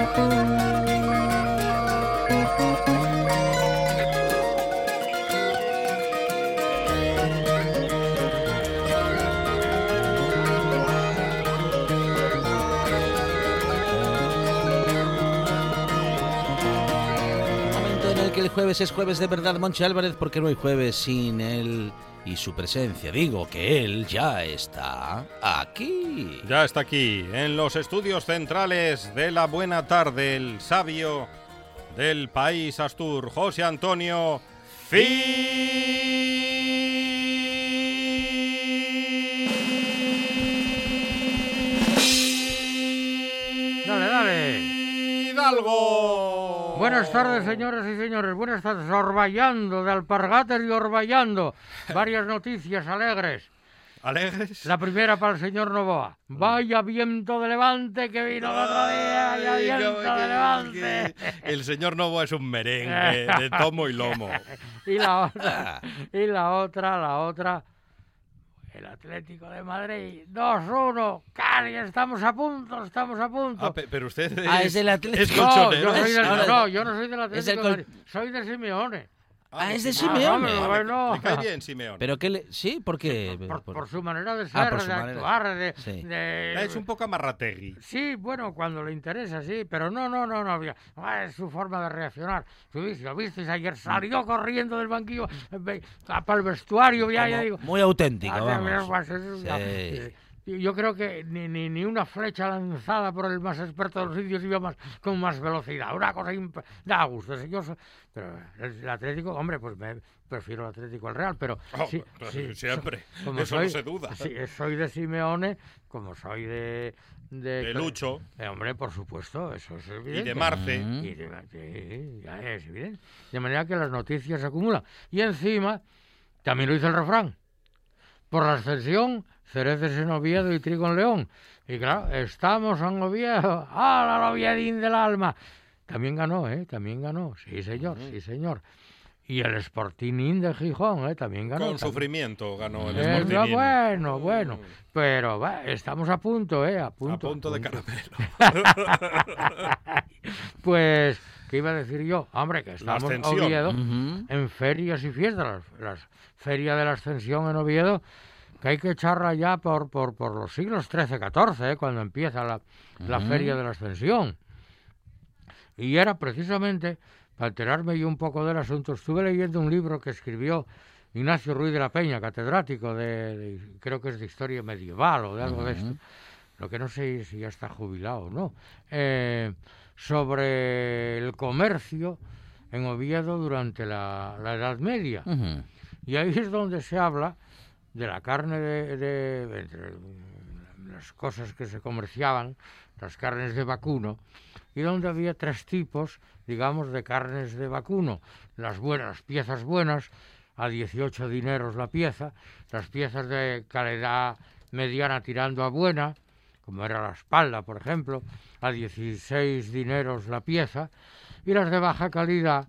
Thank you. Que el jueves es jueves de verdad, Monchi Álvarez, porque no hay jueves sin él y su presencia. Digo que él ya está aquí. Ya está aquí, en los estudios centrales de la buena tarde, el sabio del país Astur, José Antonio Dale, dale. Hidalgo. Buenas tardes, señoras y señores. Buenas tardes. Orballando, de alpargates y Orballando. Varias noticias alegres. ¿Alegres? La primera para el señor Novoa. Vaya viento de levante que vino el otro día. Vaya Ay, viento de levante. El señor Novo es un merengue de tomo y lomo. Y la otra, y la otra, la otra. El Atlético de Madrid. 2-1. Cari, estamos a punto, estamos a punto. Ah, pe- pero usted es, Ah, es del Atlético. es No, yo soy del- no, yo no soy del Atlético de Madrid. Soy de Simeone. Ah, es de Ah, Simeone. Ah, bueno. Me cae bien, Simeone. Pero que le... Sí, porque... por, por su manera de Ah, ser, por su de manera. actuar, de, Sí. de- Es un poco amarrategui. Sí, bueno, cuando le interesa, sí, pero no, no, no, no, ah, es su forma de reaccionar. Tú viste, lo visteis ayer, salió corriendo del banquillo para el vestuario, ya, ya digo. Muy auténtico, Ah, vamos. una- Sí. Eh, Yo creo que ni, ni, ni una flecha lanzada por el más experto de los sitios iba más, con más velocidad. Una cosa imp- da gusto. Yo pero el Atlético, hombre, pues me prefiero el Atlético al Real, pero Oh, sí, sí, siempre. como Eso soy, no se duda. sí, soy de Simeone, como soy de... De, De Lucho Eh, hombre, por supuesto, eso es evidente. y de Marce. Y de- sí, ya es evidente. De manera que las noticias se acumulan. Y encima, también lo dice el refrán. Por la ascensión, cereces en Oviedo y trigo en León. Y claro, estamos en Oviedo. ¡Ah, la Oviedín del alma! También ganó, ¿eh? También ganó. Sí, señor, sí, señor. Y el Sportingín de Gijón, ¿eh? También ganó. Con también. sufrimiento ganó el Eh, no, Sportingín. bueno, bueno. Pero va, estamos a punto, ¿eh? A punto. A punto de punto. caramelo. Pues, ¿qué iba a decir yo? Hombre, que estamos en. Oviedo Ujú. en ferias y fiestas. Las, las ferias de la Ascensión en Oviedo, que hay que echarla ya por, por, por los siglos XIII-XIV, ¿eh? cuando empieza la, la feria de la Ascensión. Y era precisamente, para enterarme yo un poco del asunto, estuve leyendo un libro que escribió Ignacio Ruiz de la Peña, catedrático de, de- creo que es de historia medieval o de algo de esto, lo que no sé si ya está jubilado o no, eh, sobre el comercio en Oviedo durante la, la Edad Media. Y ahí es donde se habla de la carne de, entre las cosas que se comerciaban, las carnes de vacuno, y donde había tres tipos, digamos, de carnes de vacuno. Las buenas, piezas buenas, a 18 dineros la pieza, las piezas de calidad mediana tirando a buena, como era la espalda, por ejemplo, a 16 dineros la pieza, y las de baja calidad,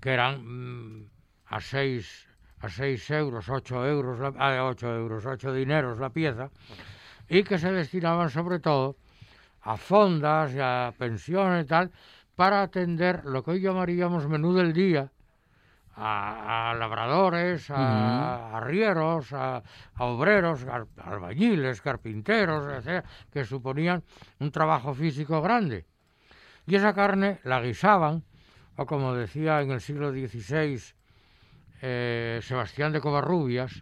que eran mm, a 6 a 6 euros, 8 euros, la, a 8 euros, 8 dineros la pieza, y que se destinaban sobre todo a fondas y a pensiones y tal, para atender lo que hoy llamaríamos menú del día, a, a labradores, a, arrieros, a, a obreros, a- albañiles, carpinteros, etcétera, que suponían un trabajo físico grande. Y esa carne la guisaban, o como decía en el siglo XVI eh, Sebastián de Covarrubias,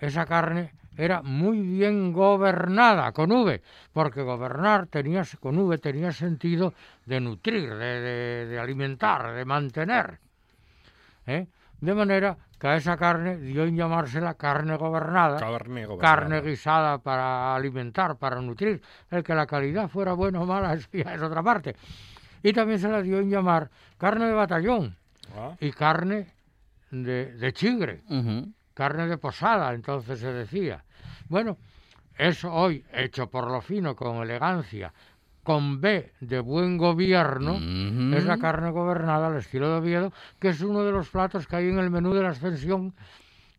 esa carne era muy bien gobernada, con V, porque gobernar tenía, con V tenía sentido de nutrir, de, de- de alimentar, de mantener. ¿eh? De manera que a esa carne dio en llamársela carne gobernada, Carne gobernada. carne guisada para alimentar, para nutrir. El que la calidad fuera buena o mala, es otra parte. Y también se la dio en llamar carne de batallón Ah, y carne de, de chigre, carne de posada, entonces se decía. Bueno, eso hoy, hecho por lo fino, con elegancia, con B de buen gobierno, es la carne gobernada al estilo de Oviedo, que es uno de los platos que hay en el menú de la Ascensión,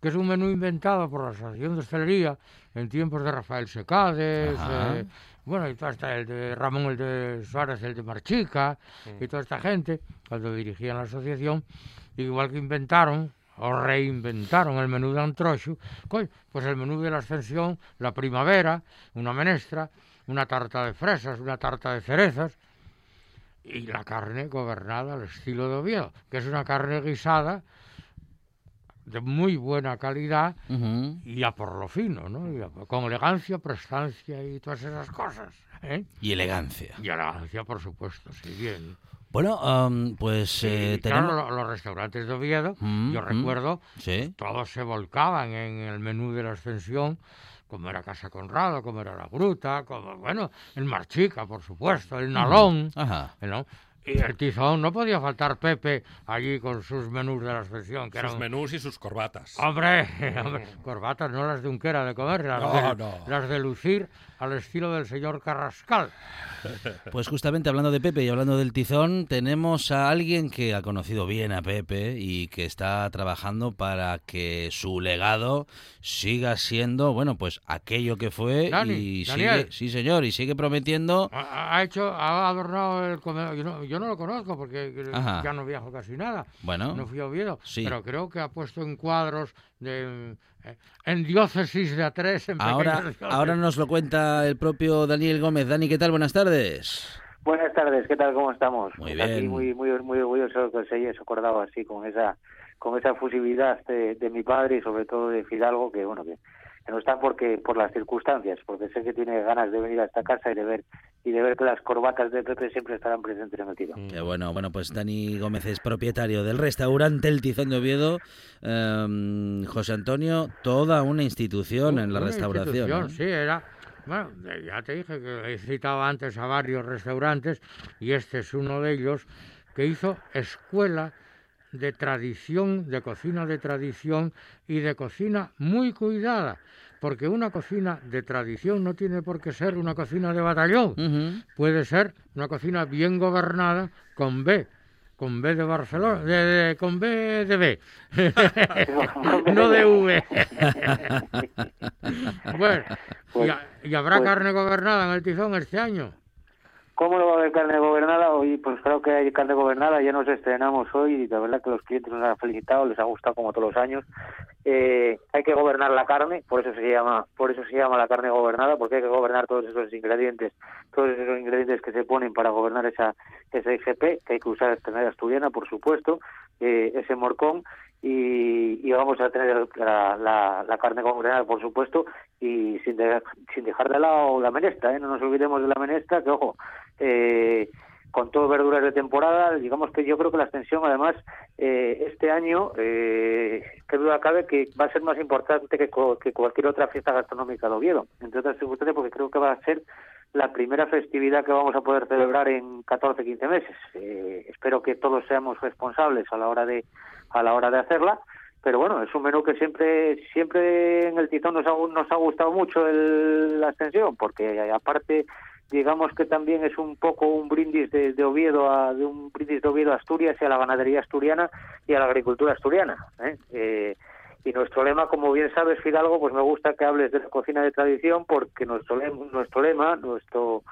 que es un menú inventado por la Asociación de Hostelería en tiempos de Rafael Secades, eh, bueno, y todo está el de Ramón el de Suárez, el de Marchica, y toda esta gente, cuando dirigían la asociación, igual que inventaron o reinventaron el menú de Antrochu, pues el menú de la Ascensión, la primavera, una menestra, una tarta de fresas, una tarta de cerezas, y la carne gobernada al estilo de Oviedo, que es una carne guisada de muy buena calidad y a por lo fino, ¿no? Y a- con elegancia, prestancia y todas esas cosas. ¿eh? Y elegancia. Y elegancia, por supuesto, sí, bien. Bueno, am, pues eh, y claro, tenemos... lo- los restaurantes de Oviedo, Mm, yo mm. recuerdo, Sí. todos se volcaban en el menú de la ascensión, como era Casa Conrado, como era La Gruta, como, bueno, el Marchica, por supuesto, el Nalón, Ajá. ¿no? Y el Tizón, no podía faltar Pepe allí con sus menús de la ascensión, que sus eran... menús y sus corbatas. Hombre, hombre, corbatas, no las de Unquera de comer, las, No, de, no. las de lucir al estilo del señor Carrascal. Pues justamente hablando de Pepe y hablando del tizón, tenemos a alguien que ha conocido bien a Pepe y que está trabajando para que su legado siga siendo, bueno, pues aquello que fue Dani, y Daniel. sigue, sí señor, y sigue prometiendo. Ha, hecho, ha adornado el comedor. Yo no, yo no lo conozco porque Ajá. ya no viajo casi nada. Bueno, No fui a Oviedo, Sí. pero creo que ha puesto en cuadros de, eh, en diócesis de A3, en ahora, ahora nos lo cuenta el propio Daniel Gómez. Dani, ¿qué tal? Buenas tardes. Buenas tardes, ¿qué tal? ¿Cómo estamos? Muy Pues Aquí bien. muy, muy, muy orgulloso que os hayáis acordado así con esa, con esa fusividad de, de mi padre y sobre todo de Fidalgo, que bueno, que, que no está porque por las circunstancias, porque sé que tiene ganas de venir a esta casa y de ver y de ver que las corbatas de Pepe siempre estarán presentes en el tiro. Qué bueno, bueno, pues Dani Gómez es propietario del restaurante El Tizón de Oviedo. Em, José Antonio, toda una institución en la Una restauración. institución, ¿eh? Sí, era. Bueno, eh, ya te dije que he citado antes a varios restaurantes y este es uno de ellos que hizo escuela de tradición, de cocina de tradición y de cocina muy cuidada, porque una cocina de tradición no tiene por qué ser una cocina de batallón, puede ser una cocina bien gobernada con B, con B de Barcelona, de, de- con B de B, no de V. bueno, Pues- y, y habrá pues- carne gobernada en el tizón este año. ¿Cómo no va a haber carne gobernada? Hoy, pues claro que hay carne gobernada, ya nos estrenamos hoy y la verdad que los clientes nos han felicitado, les ha gustado como todos los años. Eh, hay que gobernar la carne, por eso se llama, por eso se llama la carne gobernada, porque hay que gobernar todos esos ingredientes, todos esos ingredientes que se ponen para gobernar esa, esa IGP, que hay que usar tener asturiana, por supuesto, eh, ese morcón y, y vamos a tener la, la, la carne gobernada, por supuesto, y sin, de- sin dejar de lado la menestra, ¿eh? no nos olvidemos de la menestra, que ojo, eh, con todo verduras de temporada, digamos que yo creo que la extensión además eh, este año, eh, que duda cabe que va a ser más importante que, que cualquier otra fiesta gastronómica de Oviedo, entre otras circunstancias porque creo que va a ser la primera festividad que vamos a poder celebrar en 14, 15 meses. Eh, espero que todos seamos responsables a la hora de, a la hora de hacerla pero bueno, es un menú que siempre siempre en el Tizón nos ha, nos ha gustado mucho el, la extensión, porque aparte digamos que también es un poco un brindis de, Oviedo a de un brindis de Oviedo Asturias y a la ganadería asturiana y a la agricultura asturiana ¿eh? Eh, y nuestro lema como bien sabes Fidalgo pues me gusta que hables de la cocina de tradición porque nuestro lema, nuestro lema nuestro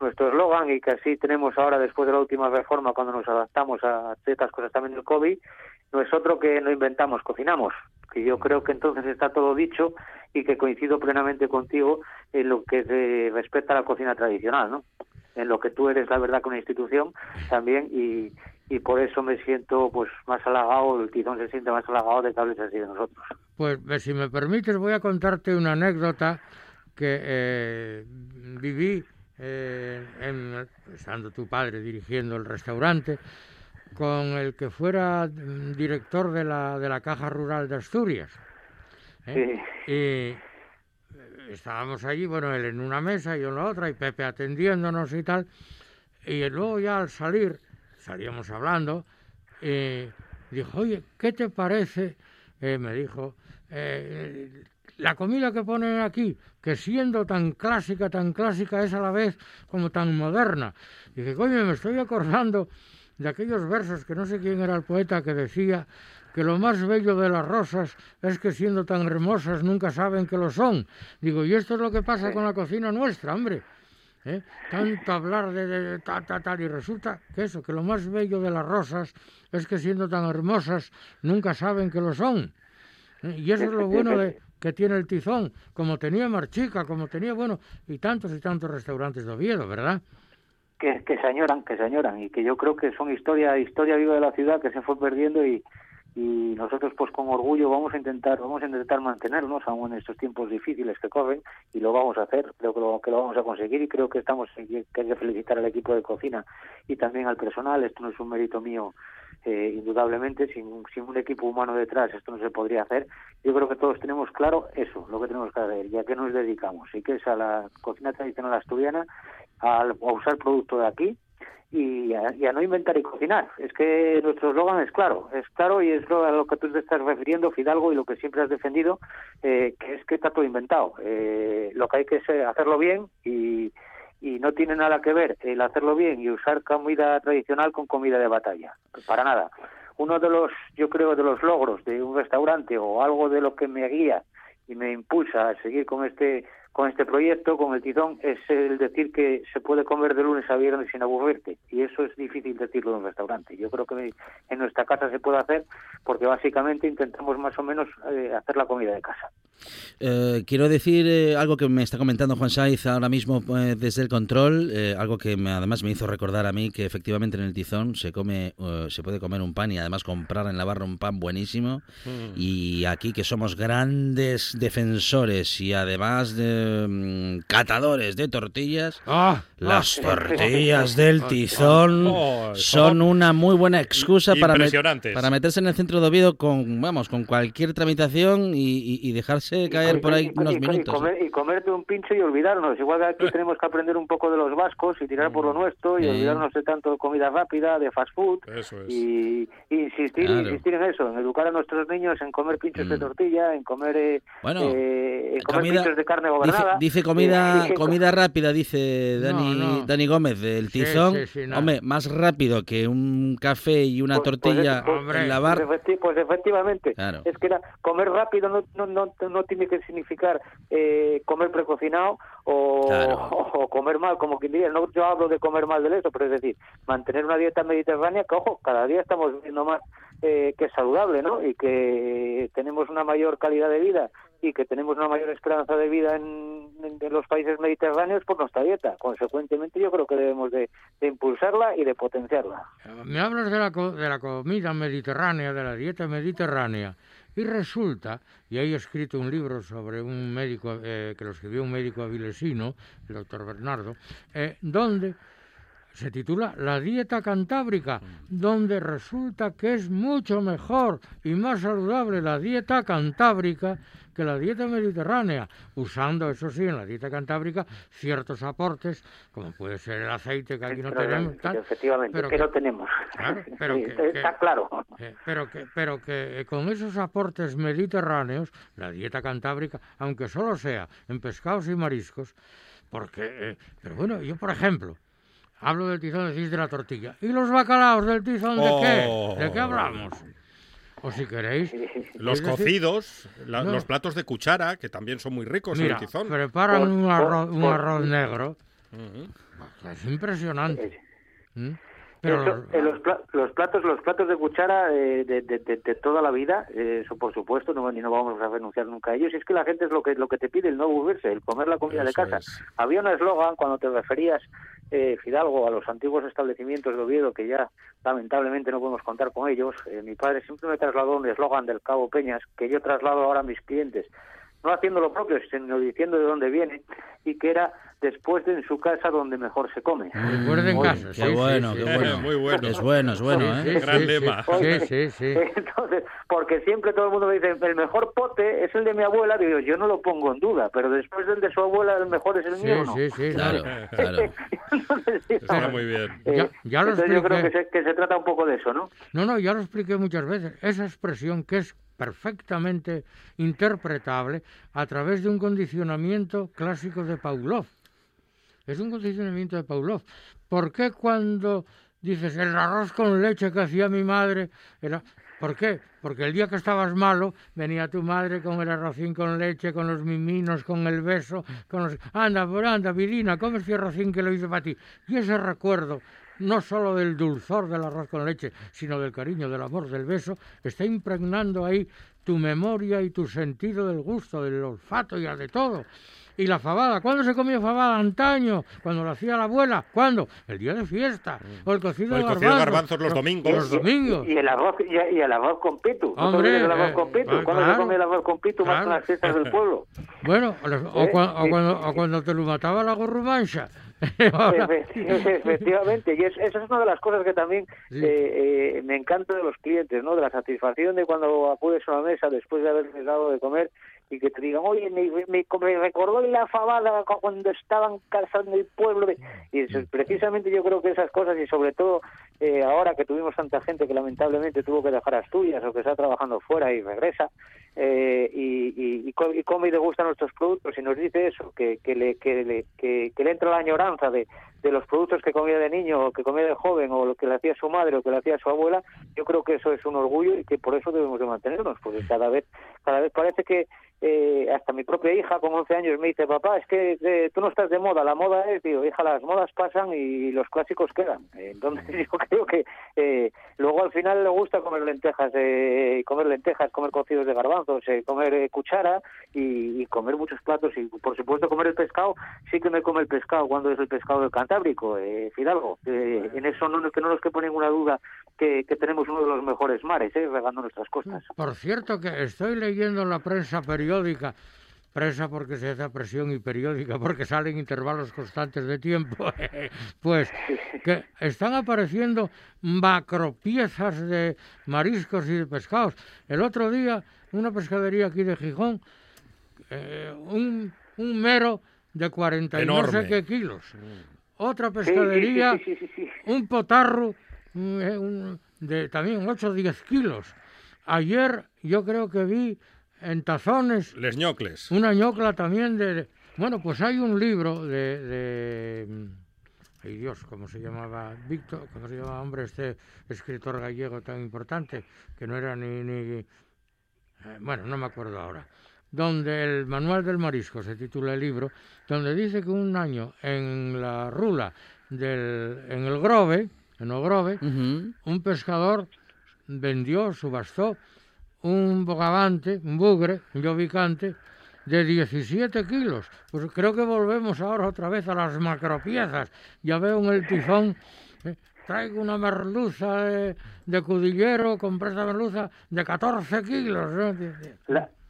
nuestro eslogan y que así tenemos ahora después de la última reforma cuando nos adaptamos a ciertas cosas también del COVID no es otro que no inventamos, cocinamos. Que yo creo que entonces está todo dicho y que coincido plenamente contigo en lo que se respecta a la cocina tradicional, ¿no? En lo que tú eres, la verdad, con una institución también y, y por eso me siento pues más halagado, el tizón se siente más halagado de que hables así de nosotros. Pues si me permites voy a contarte una anécdota que eh, viví eh, en, estando tu padre dirigiendo el restaurante con el que fuera director de la, de la Caja Rural de Asturias. ¿eh? Y eh, estábamos allí, bueno, él en una mesa y yo en la otra, y Pepe atendiéndonos y tal. Y luego ya al salir, salíamos hablando, y dijo, oye, ¿qué te parece? Eh, me dijo, la comida que ponen aquí, que siendo tan clásica, tan clásica es a la vez como tan moderna. Y dije, coño, me estoy acordando de aquellos versos que no sé quién era el poeta que decía que lo más bello de las rosas es que siendo tan hermosas nunca saben que lo son. Digo, y esto es lo que pasa con la cocina nuestra, hombre. ¿Eh? Tanto hablar de, tal, tal, tal, y resulta que eso, que lo más bello de las rosas es que siendo tan hermosas nunca saben que lo son. ¿Eh? Y eso es lo bueno de, que tiene el tizón, como tenía Marchica, como tenía, bueno, y tantos y tantos restaurantes de Oviedo, ¿verdad? que, que se añoran, que se añoran y que yo creo que son historia, historia viva de la ciudad que se fue perdiendo y, y nosotros pues con orgullo vamos a intentar vamos a intentar mantenernos aún en estos tiempos difíciles que corren y lo vamos a hacer creo que lo, que lo vamos a conseguir y creo que estamos que hay que felicitar al equipo de cocina y también al personal. Esto no es un mérito mío eh, indudablemente sin, sin un equipo humano detrás esto no se podría hacer. Yo creo que todos tenemos claro eso lo que tenemos que hacer y a qué nos dedicamos. Y que es a la cocina tradicional asturiana a, usar producto de aquí y a, no inventar y cocinar. Es que nuestro eslogan es claro, es claro y es a lo que tú te estás refiriendo, Fidalgo, y lo que siempre has defendido, eh, que es que está todo inventado. Eh, lo que hay que es eh, hacerlo bien y, y no tiene nada que ver el hacerlo bien y usar comida tradicional con comida de batalla, para nada. Uno de los, yo creo, de los logros de un restaurante o algo de lo que me guía y me impulsa a seguir con este con este proyecto, con el tizón, es el decir que se puede comer de lunes a viernes sin aburrirte. Y eso es difícil decirlo en un restaurante. Yo creo que en nuestra casa se puede hacer porque básicamente intentamos más o menos eh, hacer la comida de casa. Eh, quiero decir eh, algo que me está comentando Juan Saiz ahora mismo desde el control, algo que me, además me hizo recordar a mí que efectivamente en el tizón se come, se puede comer un pan y además comprar en la barra un pan buenísimo. Mm. Y aquí que somos grandes defensores y además de Em, catadores de tortillas. Ah, las ah. tortillas del tizón oh, son una muy buena excusa para, para meterse en el centro de Oviedo con, vamos, con cualquier tramitación y, dejarse caer por ahí unos minutos. Y, comerte un pincho y olvidarnos. Igual que aquí tenemos que aprender un poco de los vascos y tirar por lo mm. nuestro y olvidarnos de tanto de comida rápida, de fast food. Y, insistir, insistir en eso, en educar a nuestros niños en comer pinchos de mm. tortilla, en comer, eh, eh comer pinchos de carne gobernada. Dice, comida comida rápida, dice Dani, Dani Gómez del Tizón. Hombre, más rápido que un café y una pues, pues, tortilla pues, en la bar. Pues, efectivamente. Es que comer rápido no, no, no, no, tiene que significar eh, comer precocinado o, o, comer mal, como quien diría. No, yo hablo de comer mal de eso, pero es decir, mantener una dieta mediterránea que, ojo, cada día estamos viendo más eh, que es saludable, ¿no? Y que tenemos una mayor calidad de vida y que tenemos una mayor esperanza de vida en, los países mediterráneos por nuestra dieta. Consecuentemente, yo creo que debemos de, impulsarla y de potenciarla. Me hablas de la, de la comida mediterránea, de la dieta mediterránea, y resulta, y he escrito un libro sobre un médico, eh, que lo escribió un médico avilesino, el doctor Bernardo, eh, donde se titula La dieta cantábrica, donde resulta que es mucho mejor y más saludable la dieta cantábrica que la dieta mediterránea, usando, eso sí, en la dieta cantábrica ciertos aportes, como puede ser el aceite que aquí no tenemos. efectivamente, pero que, no tenemos. pero está claro. Eh, pero que, pero que con esos aportes mediterráneos, la dieta cantábrica, aunque solo sea en pescados y mariscos, porque, eh, pero bueno, yo por ejemplo, hablo del tizón, decís de la tortilla. ¿Y los bacalaos del tizón de qué? ¿De qué hablamos? O si queréis. Los cocidos, los platos de cuchara, que también son muy ricos en el tizón. Preparan un arroz, un arroz negro. Es impresionante. ¿Mm? Pero eh, los, los, platos los platos de cuchara eh, de, de, de, toda la vida eh, eso por supuesto no ni no vamos a renunciar nunca a ellos es que la gente es lo que lo que te pide el no aburrirse el comer la comida de casa había un eslogan cuando te referías eh, Fidalgo a los antiguos establecimientos de Oviedo que ya lamentablemente no podemos contar con ellos mi padre siempre me trasladó un eslogan del Cabo Peñas que yo traslado ahora a mis clientes no haciendo lo propio, sino diciendo de dónde viene, y que era después de en su casa donde mejor se come. en casa. Qué bueno, qué bueno. Muy bueno. Es bueno, es bueno, ¿eh? Gran lema. Sí, sí, Entonces, porque siempre todo el mundo me dice, el mejor pote es el de mi abuela, digo, yo no lo pongo en duda, pero después del de su abuela, el mejor es el mío, ¿no? Sí, sí, claro, claro. Está muy bien. Eh, ya, lo entonces yo creo que se, que se trata un poco de eso, ¿no? No, no, ya lo expliqué muchas veces. Esa expresión que es perfectamente interpretable a través de un condicionamiento clásico de Pavlov. Es un condicionamiento de Pavlov. ¿Por qué cuando dices el arroz con leche que hacía mi madre era ¿Por qué? Porque el día que estabas malo, venía tu madre con el arrocín con leche, con los miminos, con el beso, con los... Anda, anda, Virina, come este arrocín que lo hice para ti. Y ese recuerdo no solo del dulzor del arroz con leche, sino del cariño, del amor, del beso, está impregnando ahí tu memoria y tu sentido del gusto, del olfato y de todo. Y la fabada, ¿cuándo se comía fabada? Antaño, cuando lo hacía la abuela. ¿Cuándo? El día de fiesta. O el cocido, de, garbanzos. los domingos. Los domingos. Y, el arroz, y, el arroz con pitu. Hombre, el arroz con pitu? Eh, ¿Cuándo se come el arroz con pitu más que las fiestas del pueblo? Bueno, o, ¿Eh? cuando, o cuando te lo mataba la gorrumancha. Efectivamente, y eso es una de las cosas que también eh, eh, me encanta de los clientes, ¿no? De la satisfacción de cuando acudes a una mesa después de haberles dado de comer y que te digan, oye, me, me, recordó la fabada cuando estaban cazando el pueblo. Y eso, precisamente yo creo que esas cosas, y sobre todo eh, ahora que tuvimos tanta gente que lamentablemente tuvo que dejar Asturias o que está trabajando fuera y regresa, eh, y, y, y, come y le gustan nuestros productos y nos dice eso, que, que, le, que, le, que, le entra la añoranza de, de los productos que comía de niño o que comía de joven o lo que le hacía su madre o que le hacía su abuela, yo creo que eso es un orgullo y que por eso debemos de mantenernos, porque cada vez, cada vez parece que eh, hasta mi propia hija con 11 años me dice, papá, es que eh, tú no estás de moda, la moda es, digo, hija, las modas pasan y los clásicos quedan. Entonces yo creo que eh, luego al final le gusta comer lentejas, eh, comer lentejas, comer cocidos de garbanzos, eh, comer eh, cuchara y, comer muchos platos y por supuesto comer el pescado, sí que me come el pescado cuando es el pescado del Cantábrico, Fidalgo. en eso no, que no nos quepa ninguna duda que, que, tenemos uno de los mejores mares, regando nuestras costas. Por cierto que estoy leyendo en la prensa periódica presa porque se hace presión y periódica porque salen intervalos constantes de tiempo, pues que están apareciendo macropiezas de mariscos y de pescados. El otro día, una pescadería aquí de Gijón, eh, un, un, mero de 40 y no sé qué kilos. Otra pescadería, un potarro eh, de también 8 o 10 kilos. Ayer yo creo que vi en tazones. Les ñocles. Una ñocla también de... Bueno, pues hay un libro de... de ay Dios, ¿cómo se llamaba? Víctor, ¿cómo se llamaba, hombre, este escritor gallego tan importante? Que no era ni... ni eh, bueno, no me acuerdo ahora. Donde el Manual del Marisco se titula el libro, donde dice que un año en la rula del, en el Grove, en Ogrove, un pescador vendió, subastó un bogavante, un bugre, un llovicante, de 17 kilos. Pues creo que volvemos ahora otra vez a las macropiezas. Ya veo en el tifón, eh, traigo una merluza de, cudillero, compré esa merluza de 14 kilos.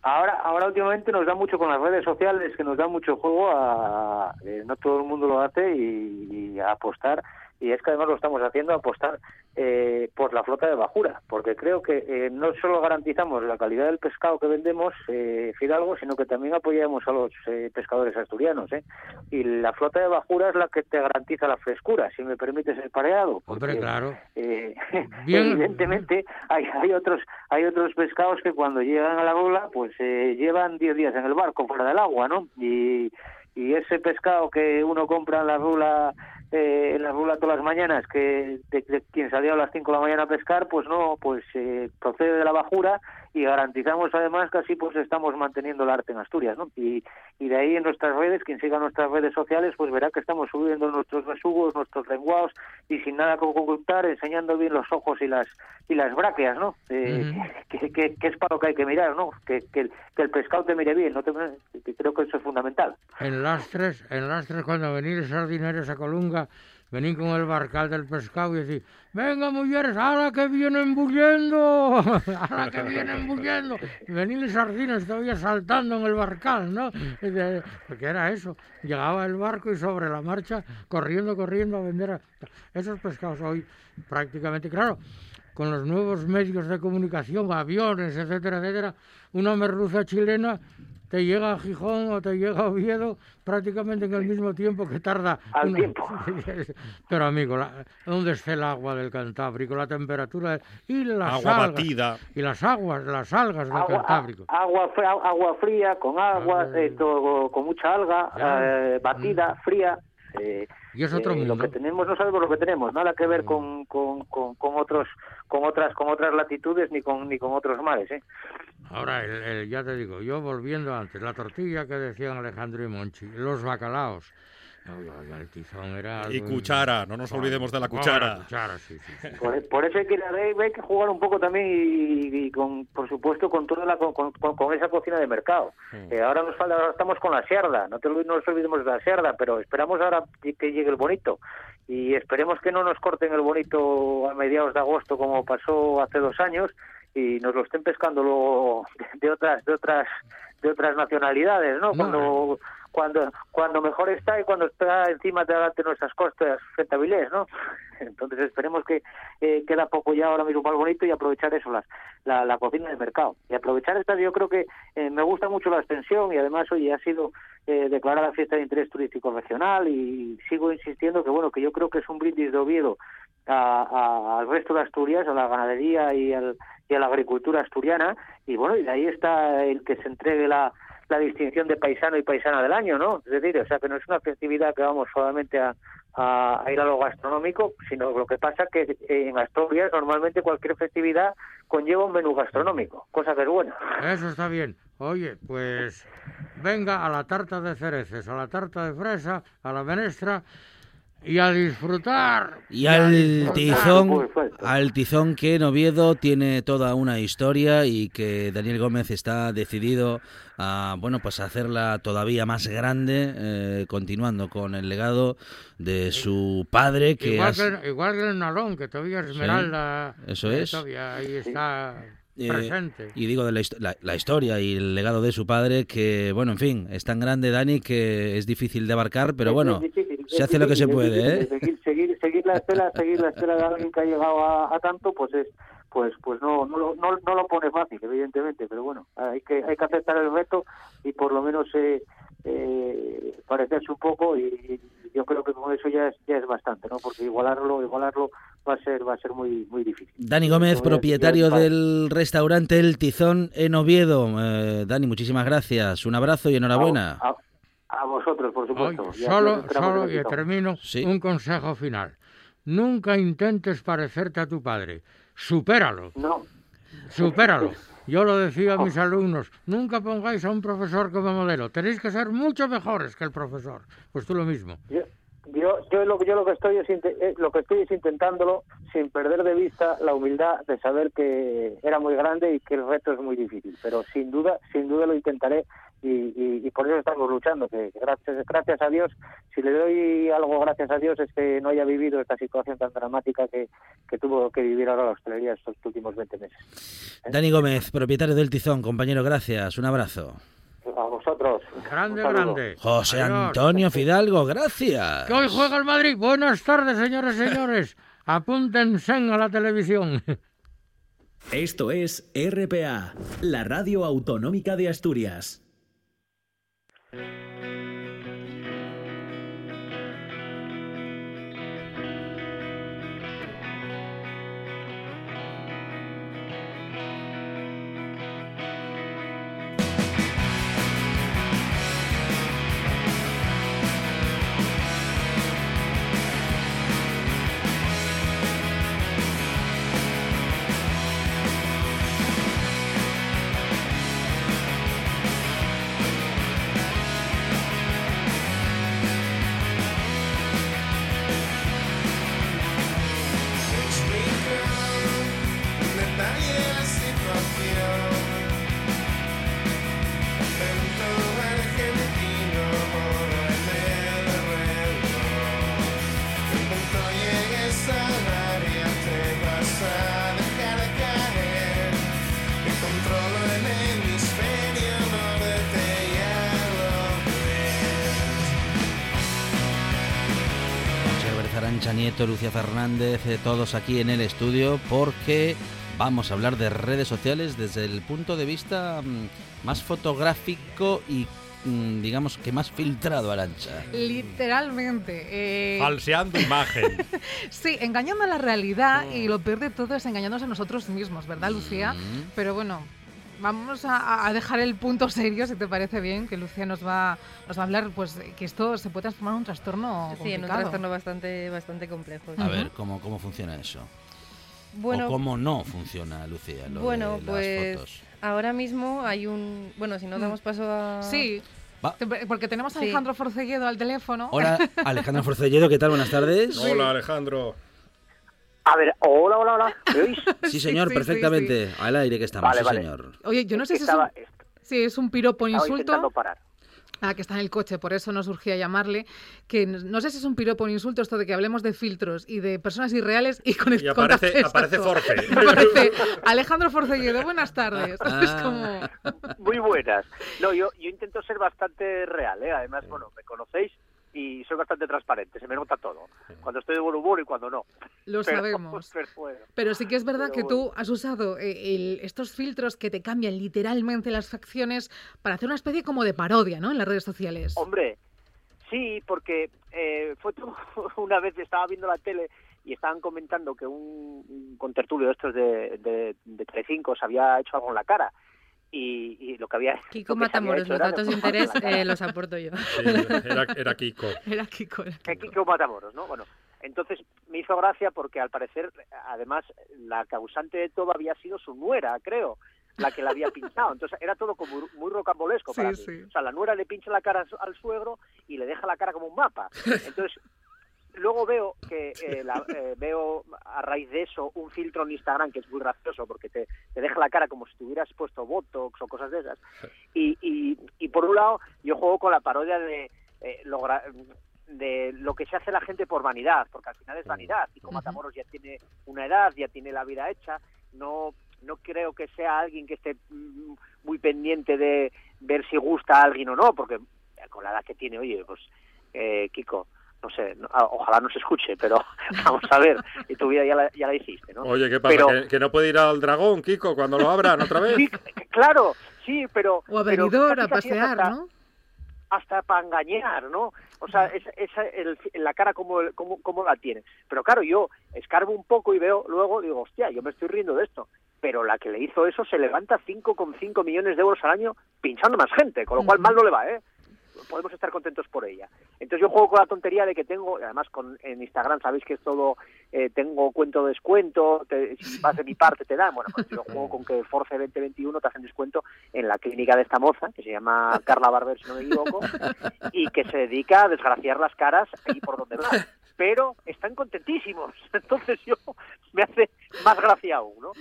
ahora, ahora últimamente nos da mucho con las redes sociales, que nos da mucho juego a... Eh, no todo el mundo lo hace y, a apostar y es que además lo estamos haciendo apostar eh, por la flota de bajura, porque creo que eh, no solo garantizamos la calidad del pescado que vendemos, eh, Fidalgo, sino que también apoyamos a los eh, pescadores asturianos. ¿eh? Y la flota de bajura es la que te garantiza la frescura, si me permites el pareado. Hombre, claro. Eh, evidentemente hay, hay otros hay otros pescados que cuando llegan a la gola pues eh, llevan 10 días en el barco fuera del agua, ¿no? Y, y ese pescado que uno compra en la rula eh, en la rula todas las mañanas que de, quien salió a las 5 de la mañana a pescar pues no pues eh, procede de la bajura y garantizamos además que así pues estamos manteniendo el arte en Asturias ¿no? y, y de ahí en nuestras redes quien siga nuestras redes sociales pues verá que estamos subiendo nuestros besugos nuestros lenguados y sin nada que ocultar enseñando bien los ojos y las y las bráqueas ¿no? Eh, que, que, que es para lo que hay que mirar ¿no? que, que, el, que el pescado te mire bien ¿no? te, que creo que eso es fundamental En lastres, en lastres cuando venís sardineros a Colunga, venís con el barcal del pescado y decís, venga mujeres, ahora que vienen bullendo, ahora que vienen bullendo. Y venís los sardinos todavía saltando en el barcal, ¿no? Porque era eso, llegaba el barco y sobre la marcha, corriendo, corriendo a vender esos pescados hoy prácticamente, claro, con los nuevos medios de comunicación, aviones, etcétera, etcétera, una merluza chilena te llega a Gijón o te llega a Oviedo prácticamente en el mismo tiempo que tarda. Al tiempo. Pero amigo, la- ¿dónde está el agua del Cantábrico? La temperatura y las Agua algas, batida. y las aguas, las algas del agua, Cantábrico. a- agua, agua fría, con agua, Ah, eh, todo- con mucha alga, eh, batida, fría. Eh, Y es otro eh, mundo. Lo que tenemos no sabemos lo que tenemos, nada que ver con, con, con, con otros, con otras, con otras latitudes ni con ni con otros mares, ¿eh? Ahora, el- el- ya te digo, yo volviendo antes, la tortilla que decían Alejandro y Monchi, los bacalaos. Oye, oye, el tizón era... Y cuchara, no nos olvidemos de la cuchara. cuchara, sí, sí, sí. Por, por eso hay que, hay, hay que jugar un poco también y, y con, por supuesto con toda la con, con- con esa cocina de mercado. Eh, ahora nos falta, ahora estamos con la sierda, no, te, no nos olvidemos de la sierda, pero esperamos ahora que llegue el bonito y esperemos que no nos corten el bonito a mediados de agosto como pasó hace dos años y nos lo estén pescando luego de, otras de otras de otras nacionalidades, ¿no? No, Cuando cuando cuando mejor está y cuando está encima de, de nuestras costas frente a Vilés, ¿no? Entonces esperemos que eh, queda poco ya ahora mismo para el bonito y aprovechar eso, las, la, la cocina del mercado. Y aprovechar esta, yo creo que eh, me gusta mucho la extensión y además, hoy ha sido eh, declarada fiesta de interés turístico regional y sigo insistiendo que, bueno, que yo creo que es un brindis de Oviedo a- a- al resto de Asturias, a la ganadería y, al, y a la agricultura asturiana. Y bueno, y de ahí está el que se entregue la, la distinción de paisano y paisana del año, ¿no? Es decir, o sea, que no es una festividad que vamos solamente a, a, ir a lo gastronómico, sino lo que pasa que en Asturias normalmente cualquier festividad conlleva un menú gastronómico, cosa que es buena. Eso está bien. Oye, pues venga a la tarta de cereces, a la tarta de fresa, a la menestra y a disfrutar. Y al disfrutar. tizón, al tizón que en Oviedo tiene toda una historia y que Daniel Gómez está decidido a bueno pues a hacerla todavía más grande, eh, continuando con el legado de su padre que Igual, has- que, igual que el Nalón, que todavía Esmeralda eso eh, es. todavía ahí está Eh, y digo de la, hist- la- la historia y el legado de su padre que bueno en fin es tan grande Dani que es difícil de abarcar pero Es- bueno es se hace lo que se puede. ¿eh? Seguir, seguir, seguir la estela, seguir la estela de alguien que ha llegado a, a tanto, pues es pues pues no no, lo- no no lo pone fácil evidentemente pero bueno hay que hay que aceptar el reto y por lo menos eh, eh, parecerse un poco y, y yo creo que con eso ya es ya es bastante no porque igualarlo igualarlo va a ser va a ser muy muy difícil Dani Gómez, propietario del restaurante El Tizón en Oviedo. Eh, Dani, muchísimas gracias. Un abrazo y enhorabuena. a, a vosotros por supuesto solo, solo, y termino, Sí. un consejo final. Nunca intentes parecerte a tu padre. Supéralo, no supéralo. Yo lo decía a mis alumnos, nunca pongáis a un profesor como modelo. Tenéis que ser mucho mejores que el profesor. Pues tú lo mismo. Yo, yo, yo lo yo lo que estoy es eh, lo que estoy es intentándolo sin perder de vista la humildad de saber que era muy grande y que el reto es muy difícil. Pero sin duda, sin duda lo intentaré y, y- y por eso estamos luchando. Que gracias, gracias a Dios, si le doy algo gracias a Dios es que no haya vivido esta situación tan dramática que, que tuvo que vivir ahora la hostelería estos últimos 20 meses. Dani Gómez, propietario del Tizón. Compañero, gracias. Un abrazo. A vosotros. Grande, grande. José Adiós. Antonio Fidalgo, gracias. Que hoy juega el Madrid. Buenas tardes, señores y señores. Apúntense a la televisión. Esto es RPA, la radio autonómica de Asturias. Lucía Fernández, eh, todos aquí en el estudio porque vamos a hablar de redes sociales desde el punto de vista mm, más fotográfico y mm, digamos que más filtrado, Arancha. Literalmente. eh, Falseando imagen. sí, engañando a la realidad y lo peor de todo es engañándonos a nosotros mismos, ¿verdad, Lucía? Mm. Pero bueno, vamos a, a dejar el punto serio, si te parece bien, que Lucía nos va, nos va a hablar, pues que esto se puede transformar en un trastorno Sí, en un complicado. trastorno bastante, bastante complejo. A ver, ¿cómo, cómo funciona eso? Bueno, ¿O cómo no funciona, Lucía, lo bueno, de las pues fotos? ahora mismo hay un... Bueno, si nos Mm. damos paso a... Sí, Va. porque tenemos a Sí. Alejandro Forcelledo al teléfono. Hola, Alejandro Forcelledo, ¿qué tal? Buenas tardes. Hola, Alejandro. A ver, hola, hola, hola. ¿Me oís? Sí, señor, sí, sí, perfectamente. Al aire que estamos, Vale, sí, vale. señor. Oye, yo no sé si es, estaba, un, si es un piropo insulto. intentando parar. Ah, que está en el coche, por eso nos urgía llamarle. Que no, no sé si es un piropo o un insulto esto de que hablemos de filtros y de personas irreales y con Y aparece, aparece. Force. Aparece Alejandro Forcelledo, buenas tardes. Ah. Es como... Muy buenas. No, yo, yo intento ser bastante real, ¿eh? Además, bueno, me conocéis y soy bastante transparente, se me nota todo. Cuando estoy de buen humor y cuando no. Lo Pero- sabemos. pero bueno. Pero sí que es verdad Pero que tú has usado eh, el- estos filtros que te cambian literalmente las facciones para hacer una especie como de parodia, ¿no? En las redes sociales. Hombre, sí, porque eh, fue tú, una vez estaba viendo la tele y estaban comentando que un, un contertulio de estos de, de, de Telecinco se había hecho algo en la cara. Y, y lo que había Kiko que Matamoros, los datos de interés eh, los aporto yo. Sí, era, era Kiko. Era Kiko. era Kiko. Kiko Matamoros, ¿no? Bueno, entonces me hizo gracia porque al parecer, además, la causante de todo había sido su nuera, creo, la que la había pinchado. Entonces era todo como muy rocambolesco para Sí, mí. sí. O sea, la nuera le pincha la cara al suegro y le deja la cara como un mapa. Entonces, luego veo que eh, la- eh, veo a raíz de eso un filtro en Instagram que es muy gracioso porque te, te deja la cara como si te hubieras puesto Botox o cosas de esas. Y, y, y por un lado, yo juego con la parodia de eh, lo de lo que se hace la gente por vanidad, porque al final es vanidad. Y como Ujú. Matamoros ya tiene una edad, ya tiene la vida hecha, no no creo que sea alguien que esté mm, muy pendiente de ver si gusta a alguien o no, porque con la edad que tiene, oye, pues eh, Kiko, no sé, ah, ojalá no se escuche, pero vamos a ver, y tu vida ya la, ya la hiciste, ¿no? Oye, ¿qué pasa? Pero- ¿Que, que no puede ir al dragón, Kiko, cuando lo abran otra vez? Sí, claro, sí, pero... O a Benidorm, a pasear, hasta- ¿no? hasta para engañar, ¿no? O sea, esa, esa- el- la cara como, como, como la tiene. Pero claro, yo escarbo un poco y veo luego, digo, hostia, yo me estoy riendo de esto. Pero la que le hizo eso se levanta 5,5 millones de euros al año pinchando más gente, con lo cual mal no le va, ¿eh? Podemos estar contentos por ella. Entonces yo juego con la tontería de que tengo, además con, en Instagram sabéis que es todo, eh, tengo cuento de descuento, te- si vas de mi parte te dan. Bueno, pues yo juego con que Force 2021 te hacen descuento en la clínica de esta moza, que se llama Carla Barber, si no me equivoco, y que se dedica a desgraciar las caras ahí por donde va. Pero están contentísimos. Entonces yo me hace más gracia aún, ¿no?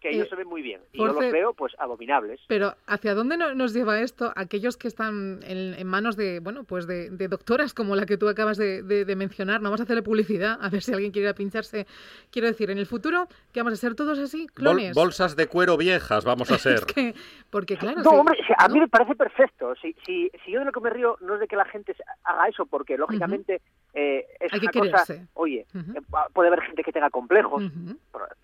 Que ellos Eh, se ven muy bien. Y yo los veo, pues, abominables. Pero ¿hacia dónde no- nos lleva esto? Aquellos que están en, en manos de, bueno, pues de, de doctoras como la que tú acabas de, de- de mencionar. No vamos a hacerle publicidad, a ver si alguien quiere ir a pincharse. Quiero decir, en el futuro, que vamos a ser todos así, Bol- clones. bolsas de cuero viejas vamos a ser. Es que, porque claro, No, sí, hombre, a mí me parece perfecto. Si, si, si yo de lo que me río no es de que la gente haga eso, porque lógicamente eh, es Hay que una cosa. Oye, eh, puede haber gente que tenga complejos,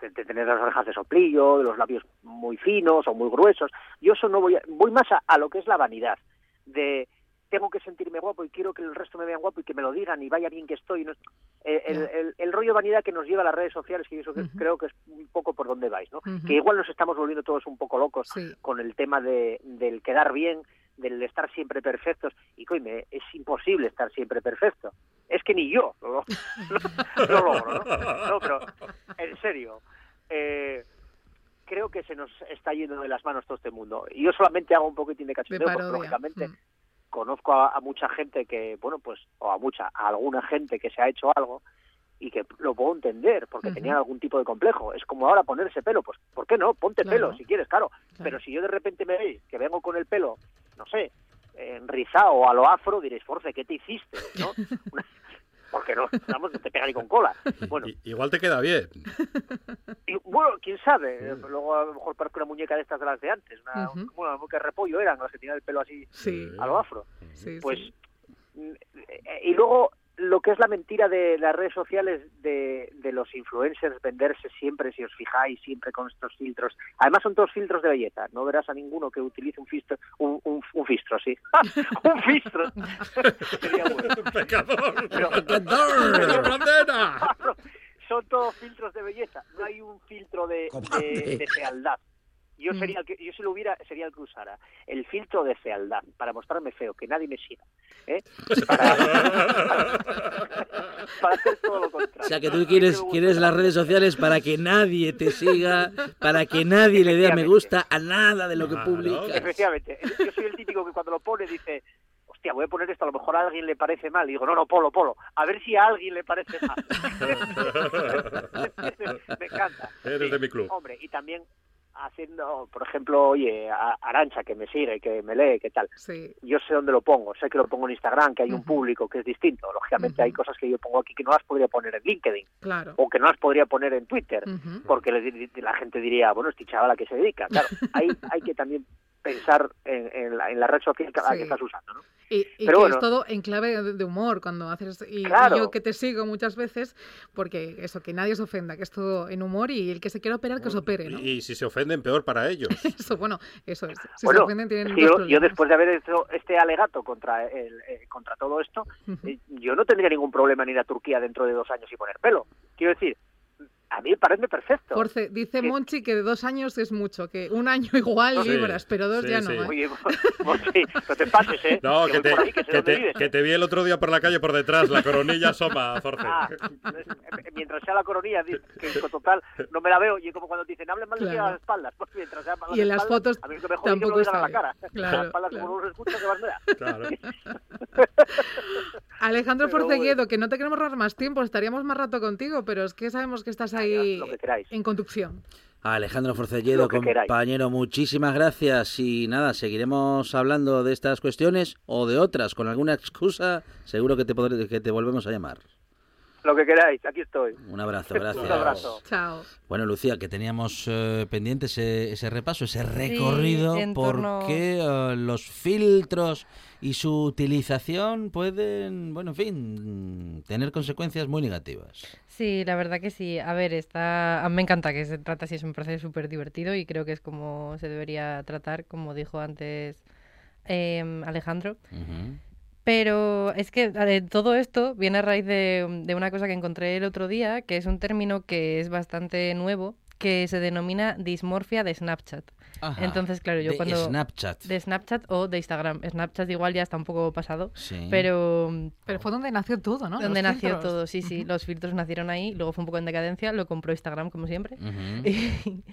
de tener las orejas de soplillo, de los labios muy finos o muy gruesos. Yo eso no voy a, voy más a, a lo que es la vanidad, de tengo que sentirme guapo y quiero que el resto me vean guapo y que me lo digan y vaya bien que estoy. eh, el, Ya. el- el rollo de vanidad que nos lleva a las redes sociales, que yo eso Ujú. creo que es un poco por donde vais, ¿no? Que igual nos estamos volviendo todos un poco locos Sí. con el tema de, del quedar bien, del estar siempre perfectos. Y coime, es imposible estar siempre perfecto. Es que ni yo lo, lo- lo logro, ¿no? No, pero en serio, eh, creo que se nos está yendo de las manos todo este mundo. Y yo solamente hago un poquitín de De cachondeo, porque lógicamente Mm. conozco a, a mucha gente que, bueno, pues, o a mucha, a alguna gente que se ha hecho algo y que lo puedo entender porque Ujú. tenían algún tipo de complejo. Es como ahora ponerse pelo, pues, ¿por qué no? Ponte Claro. pelo si quieres, claro. Claro. Pero si yo de repente me veis que vengo con el pelo, no sé, enrizado o a lo afro, diréis, Force, ¿qué te hiciste? ¿No? Una- Porque no, vamos, no te pega ni con cola. Bueno, I- Igual te queda bien. y, bueno, quién sabe. eh, Luego a lo mejor parezco una muñeca de estas de las de antes. Una, Ujú. bueno, que repollo eran las que tenían el pelo así Sí, a lo afro. sí, Pues, sí. mm, eh, y luego lo que es la mentira de las redes sociales de, de los influencers venderse siempre, si os fijáis, siempre con estos filtros. Además son todos filtros de belleza. No verás a ninguno que utilice un filtro, un, un, un filtro, sí. un filtro. Sería bueno. ¡Pecador! Pero- ¡Pecador! Son todos filtros de belleza. No hay un filtro de, de, de fealdad. Yo Mm. sería el que, yo si lo hubiera sería el que usara el filtro de fealdad para mostrarme feo, que nadie me siga, ¿eh? Para, para hacer todo lo contrario. O sea, que tú quieres, quieres las redes sociales para que nadie te siga, para que nadie le dé a me gusta a nada de lo que publicas. Efectivamente, yo soy el típico que cuando lo pone dice, hostia, voy a poner esto, a lo mejor a alguien le parece mal. Y digo, no, no, polo, polo, a ver si a alguien le parece mal. Me encanta. Eres de mi club. Hombre, y también haciendo, por ejemplo, oye, Arancha que me sigue, que me lee, que tal. Sí. Yo sé dónde lo pongo, sé que lo pongo en Instagram, que hay un público que es distinto. Lógicamente hay cosas que yo pongo aquí que no las podría poner en LinkedIn Claro. o que no las podría poner en Twitter Ujú. porque le di- la gente diría, bueno, este chaval a qué se dedica. Claro, hay, hay que también pensar en, en la, en la red social que, Sí. estás usando, ¿no? Y, y Pero que bueno. es todo en clave de, humor cuando haces y, yo que te sigo muchas veces porque eso que nadie se ofenda que es todo en humor y el que se quiera operar que os opere ¿no? Y si se ofenden, peor para ellos. eso bueno eso es si se ofenden tienen yo, yo después de haber hecho este alegato contra el, eh, contra todo esto, eh, yo no tendría ningún problema en ir a Turquía dentro de dos años y poner pelo. Quiero decir, a mí me parece perfecto. Jorge, dice que- Monchi que de dos años es mucho, que un año igual Sí, libras, pero dos sí, ya no. sí. ¿eh? Oye, sí, no te pases, ¿eh? No, que voy te, ahí, que que, te, vives, que te vi el otro día por la calle por detrás, la coronilla asoma, Jorge. Ah, mientras sea la coronilla, que en total no me la veo, y es como cuando dicen, hablen mal de ti a Claro. las espaldas. Pues mientras sea mal Y en las espaldas, fotos a mí que me jode que me tampoco lo digan a la está cara. Claro, las espaldas, claro. como no los escucho, que más me da. Claro. Alejandro Pero Forceguedo, que no te queremos robar más tiempo, estaríamos más rato contigo, pero es que sabemos que estás ahí que en conducción. Alejandro Forcelledo, queráis. compañero, muchísimas gracias y nada, seguiremos hablando de estas cuestiones o de otras con alguna excusa, seguro que te podré- que te volvemos a llamar. Lo que queráis, aquí estoy. Un abrazo, Un gracias. abrazo. Chao. Bueno, Lucía, que teníamos eh, pendiente ese, ese repaso, ese recorrido, por torno- qué eh, los filtros y su utilización pueden, bueno, en fin, tener consecuencias muy negativas. Sí, la verdad que sí. A ver, está... a mí me encanta que se trata así, es un proceso súper divertido y creo que es como se debería tratar, como dijo antes em, Alejandro. Ujú. Pero es que eh, todo esto viene a raíz de, de una cosa que encontré el otro día, que es un término que es bastante nuevo, que se denomina dismorfia de Snapchat. Ajá. Entonces, claro, yo De cuando... Snapchat. De Snapchat o de Instagram. Snapchat igual ya está un poco pasado, Sí. pero Pero fue donde nació todo, ¿no? donde Los nació filtros. todo, sí, sí. Los filtros nacieron ahí, luego fue un poco en decadencia, lo compró Instagram como siempre.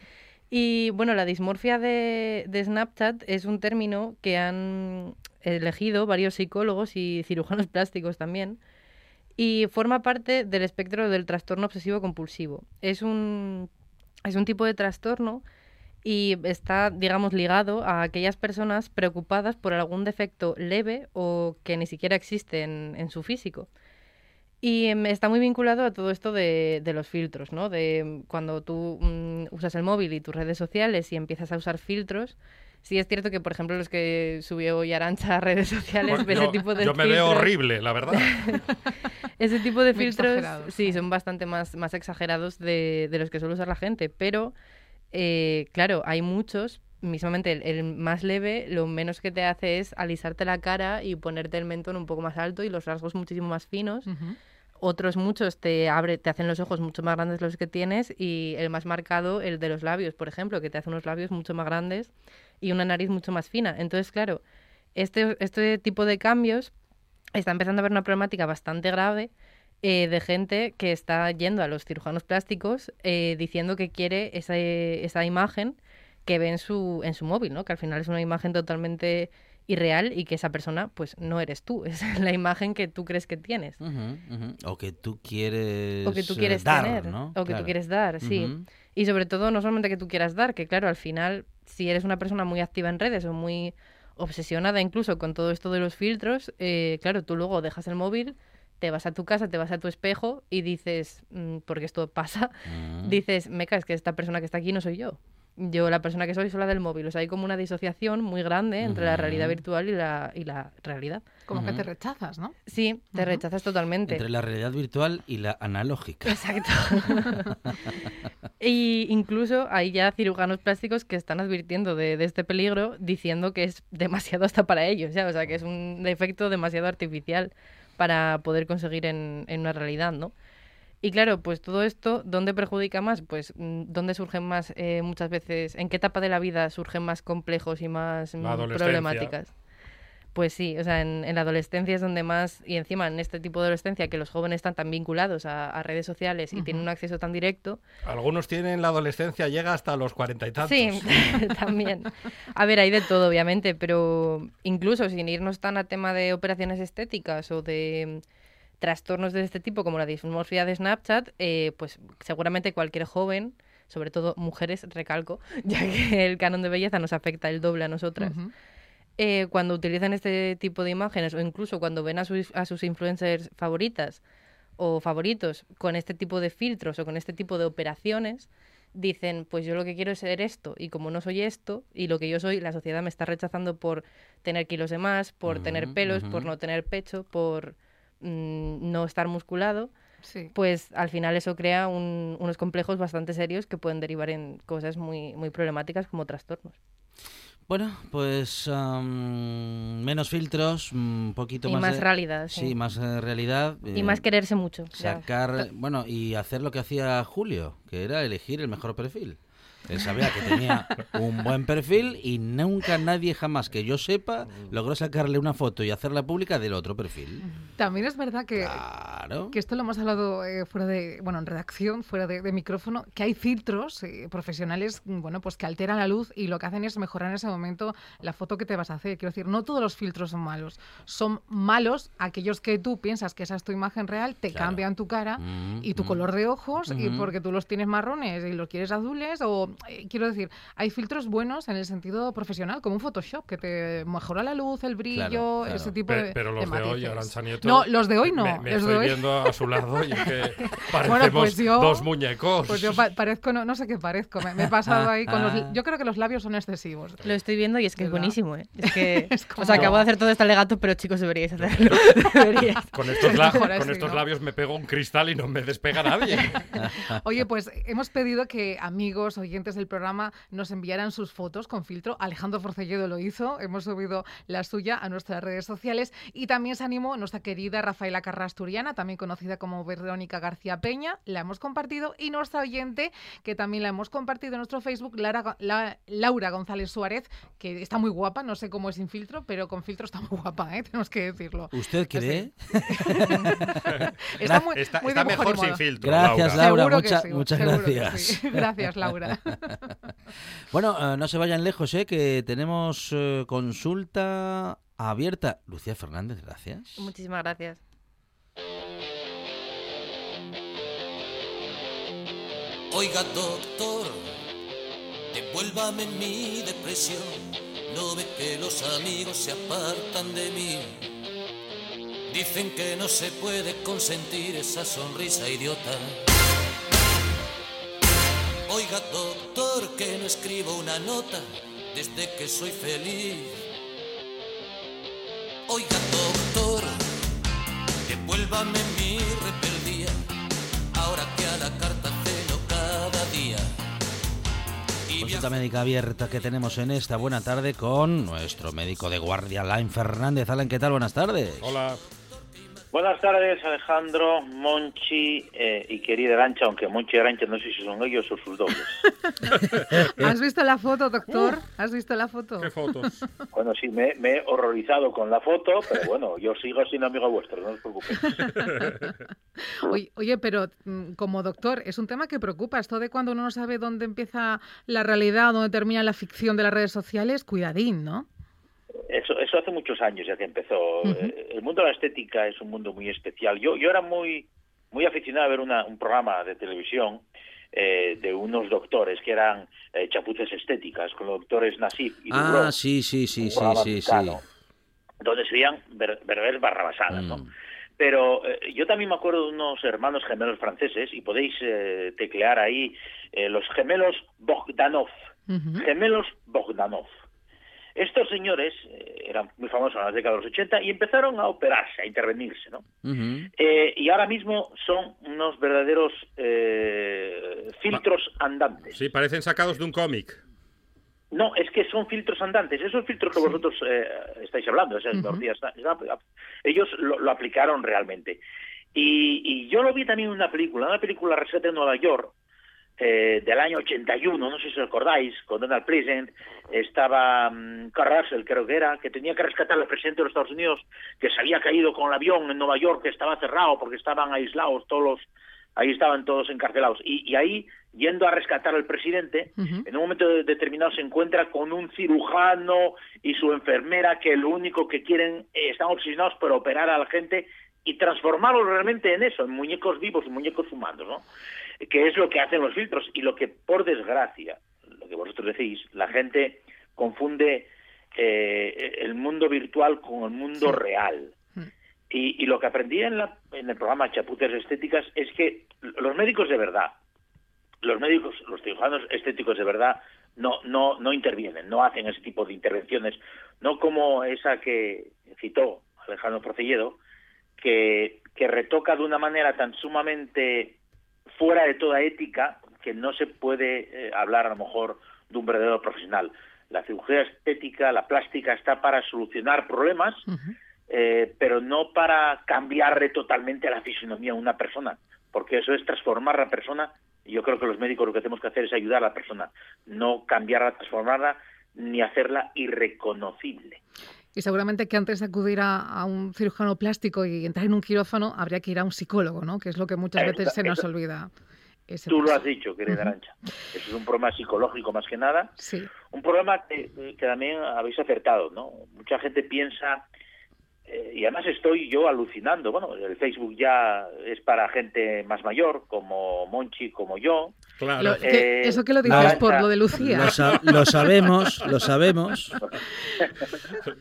Y, bueno, la dismorfia de, de Snapchat es un término que han elegido varios psicólogos y cirujanos plásticos también. Y forma parte del espectro del trastorno obsesivo compulsivo. Es un, es un tipo de trastorno y está, digamos, ligado a aquellas personas preocupadas por algún defecto leve o que ni siquiera existe en, su físico. Y em, está muy vinculado a todo esto de, los filtros, ¿no? De mm, cuando tú mm, usas el móvil y tus redes sociales y empiezas a usar filtros. Sí es cierto que, por ejemplo, los que subió hoy Arancha a redes sociales, Bueno, ese yo, tipo de yo me veo horrible, la verdad. ese tipo de Muy filtros, sí, son bastante más, más exagerados de, de los que suele usar la gente, pero eh, claro, hay muchos, mismamente el, el más leve, lo menos que te hace es alisarte la cara y ponerte el mentón un poco más alto y los rasgos muchísimo más finos. Otros muchos te abre, te hacen los ojos mucho más grandes de los que tienes y el más marcado, el de los labios, por ejemplo, que te hace unos labios mucho más grandes y una nariz mucho más fina. Entonces, claro, este, este tipo de cambios está empezando a haber una problemática bastante grave eh, de gente que está yendo a los cirujanos plásticos eh, diciendo que quiere esa, esa imagen que ve en su, en su móvil, ¿no? Que al final es una imagen totalmente irreal y que esa persona, pues, no eres tú. Es la imagen que tú crees que tienes. O que tú quieres, O que tú quieres dar, tener. ¿no? O que Claro. tú quieres dar, sí. Y sobre todo, no solamente que tú quieras dar, que claro, al final, si eres una persona muy activa en redes o muy obsesionada incluso con todo esto de los filtros, eh, claro, tú luego dejas el móvil, te vas a tu casa, te vas a tu espejo y dices, mm, porque esto pasa, Mm. dices, meca, es que esta persona que está aquí no soy yo. Yo la persona que soy soy la del móvil. O sea, hay como una disociación muy grande entre la realidad virtual y la, y la realidad. Como que te rechazas, ¿no? Sí, te rechazas totalmente. Entre la realidad virtual y la analógica. Exacto. y incluso hay ya cirujanos plásticos que están advirtiendo de, de este peligro diciendo que es demasiado hasta para ellos, ¿ya? O sea, que es un efecto demasiado artificial para poder conseguir en, en una realidad, ¿no? Y claro, pues todo esto, ¿dónde perjudica más? Pues mm, ¿dónde surgen más eh, muchas veces, en qué etapa de la vida surgen más complejos y más mm, problemáticas? Pues sí, o sea, en, en la adolescencia es donde más, y encima en este tipo de adolescencia que los jóvenes están tan vinculados a, a redes sociales y tienen un acceso tan directo, Algunos tienen la adolescencia, llega hasta los cuarenta y tantos. Sí, también. A ver, hay de todo, obviamente, pero incluso sin irnos tan a tema de operaciones estéticas o de trastornos de este tipo como la dismorfia de Snapchat, eh, pues seguramente cualquier joven, sobre todo mujeres, recalco, ya que el canon de belleza nos afecta el doble a nosotras, Ujú. eh, cuando utilizan este tipo de imágenes o incluso cuando ven a sus, a sus influencers favoritas o favoritos con este tipo de filtros o con este tipo de operaciones, dicen, pues yo lo que quiero es ser esto y como no soy esto y lo que yo soy, la sociedad me está rechazando por tener kilos de más, por tener pelos, por no tener pecho, por mm, no estar musculado, Sí. pues al final eso crea un- unos complejos bastante serios que pueden derivar en cosas muy, muy problemáticas como trastornos. Bueno, pues menos filtros, un poquito Y más, más de- realidad, Sí, sí. más eh, realidad. Y eh, más quererse mucho. ya. Sacar, bueno, y hacer lo que hacía Julio, que era elegir el mejor perfil. Él sabía que tenía un buen perfil y nunca nadie jamás que yo sepa logró sacarle una foto y hacerla pública del otro perfil. También es verdad que, Claro. que esto lo hemos hablado eh, fuera de, bueno, en redacción, fuera de, de micrófono, que hay filtros eh, profesionales, mm, bueno, pues que alteran la luz y lo que hacen es mejorar en ese momento la foto que te vas a hacer. Quiero decir, no todos los filtros son malos. Son malos aquellos que tú piensas que esa es tu imagen real, te Claro. cambian tu cara Mm, y tu mm. color de ojos y Ujú. porque tú los tienes marrones y los quieres azules o eh, quiero decir hay filtros buenos en el sentido profesional como un Photoshop que te mejora la luz el brillo Claro, claro. ese tipo Pe- de pero los de, hoy, matices. Arancha Nieto, no los de hoy no Me, me los de estoy hoy viendo a su lado y es que parecemos pues yo- dos muñecos. pues yo pa- parezco no, no sé qué parezco me, me he pasado ahí con los yo creo que los labios son excesivos Lo estoy viendo y es que es ¿Verdad? buenísimo, ¿eh? Es que, Es o sea, como- acabo de hacer todo este alegato, pero chicos, deberíais hacerlo. Deberíais. Con estos, la- con así, estos ¿no? labios me pego un cristal y no me despega nadie. Oye, pues hemos pedido que amigos, oyentes del programa nos enviaran sus fotos con filtro. Alejandro Forcelledo lo hizo, hemos subido la suya a nuestras redes sociales y también se animó nuestra querida Rafaela Carrasturiana, también conocida como Verónica García Peña, la hemos compartido y nuestra oyente, que también la hemos compartido en nuestro Facebook, Lara- la- Laura González Suárez, que está muy guapa, no sé cómo es sin filtro, pero con filtro está muy guapa, ¿eh? tenemos que decirlo. ¿Usted cree? Está muy, Está, muy está dibujo mejor sin filtro. Gracias, Laura. Laura. Seguro que mucha- sí, muchas gracias. sí. Gracias, Laura. Bueno, eh, no se vayan lejos, ¿eh? que tenemos eh, consulta abierta. Lucía Fernández, gracias. Muchísimas gracias. Oiga, doctor, devuélvame mi depresión. No ve que los amigos se apartan de mí. Dicen que no se puede consentir esa sonrisa idiota. Oiga, doctor, no escribo una nota desde que soy feliz. Oiga, doctor, devuélvame mi rebeldía. Ahora que a la carta celo cada día. Y Consulta médica abierta que tenemos en esta buena tarde con nuestro médico de guardia, Alain Fernández. Alain, ¿qué tal? Buenas tardes. Hola. Buenas tardes, Alejandro, Monchi eh, y querida Arancha, aunque Monchi y Arancha no sé si son ellos o sus dobles. ¿Has visto la foto, doctor? ¿Has visto la foto? ¿Qué fotos? Bueno, sí, me, me he horrorizado con la foto, pero bueno, yo sigo siendo amigo vuestro, no os preocupéis. Oye, oye, pero mm, como doctor, es un tema que preocupa. Esto de cuando uno no sabe dónde empieza la realidad, dónde termina la ficción de las redes sociales, cuidadín, ¿no? Eso, eso hace muchos años ya que empezó. Eh, El mundo de la estética es un mundo muy especial. Yo, yo era muy, muy aficionado a ver una- un programa de televisión eh, de unos doctores que eran eh, chapuces estéticas, con los doctores Nasif y Ah, Dubrov, sí, sí, sí, sí, sí, sí. donde se veían ver- verdaderas barrabasadas, ¿no? Mm. Pero eh, yo también me acuerdo de unos hermanos gemelos franceses, y podéis eh, teclear ahí, eh, los gemelos Bogdanov. Ujú. Gemelos Bogdanov. Estos señores eh, eran muy famosos en las décadas de los 80 y empezaron a operarse, a intervenirse, ¿no? Eh, y ahora mismo son unos verdaderos eh, filtros andantes. Sí, parecen sacados de un cómic. No, es que son filtros andantes. Esos filtros que vosotros eh, estáis hablando, esas Ujú. melodías, ellos lo, lo aplicaron realmente. Y, y yo lo vi también en una película, una película Rescate en Nueva York, eh, del año 81, no sé si os acordáis, con Donald Pleasant, estaba um, Carl Russell, creo que era, que tenía que rescatar al presidente de los Estados Unidos, que se había caído con el avión en Nueva York, que estaba cerrado porque estaban aislados todos los, ahí estaban todos encarcelados. Y, y ahí, yendo a rescatar al presidente, en un momento de- determinado se encuentra con un cirujano y su enfermera que lo único que quieren, eh, están obsesionados por operar a la gente y transformarlos realmente en eso, en muñecos vivos, en muñecos humanos, ¿no? Que es lo que hacen los filtros y lo que, por desgracia, lo que vosotros decís, la gente confunde eh, el mundo virtual con el mundo Sí. real. Mm. Y, y lo que aprendí en, la- en el programa Chapuces Estéticas es que los médicos de verdad, los médicos, los cirujanos estéticos de verdad, no, no, no intervienen, no hacen ese tipo de intervenciones, no como esa que citó Alejandro Procelledo, que, que retoca de una manera tan sumamente fuera de toda ética que no se puede eh, hablar a lo mejor de un verdadero profesional. La cirugía estética, la plástica está para solucionar problemas, eh, pero no para cambiarle totalmente la fisonomía a una persona, porque eso es transformar a la persona. Y yo creo que los médicos lo que tenemos que hacer es ayudar a la persona, no cambiarla, transformarla, ni hacerla irreconocible. Y seguramente que antes de acudir a, a un cirujano plástico y entrar en un quirófano, habría que ir a un psicólogo, ¿no? Que es lo que muchas veces se nos olvida. Ese Tú lo paso. has dicho, querida Ujú. Arancha. Eso es un problema psicológico más que nada. Sí. Un problema que, que también habéis acertado, ¿no? Mucha gente piensa, eh, y además estoy yo alucinando, bueno, el Facebook ya es para gente más mayor, como Monchi, como yo. Claro. Lo- que- Eh, eso que lo dices Arancha, por lo de Lucía. Lo, sa- lo sabemos, lo sabemos.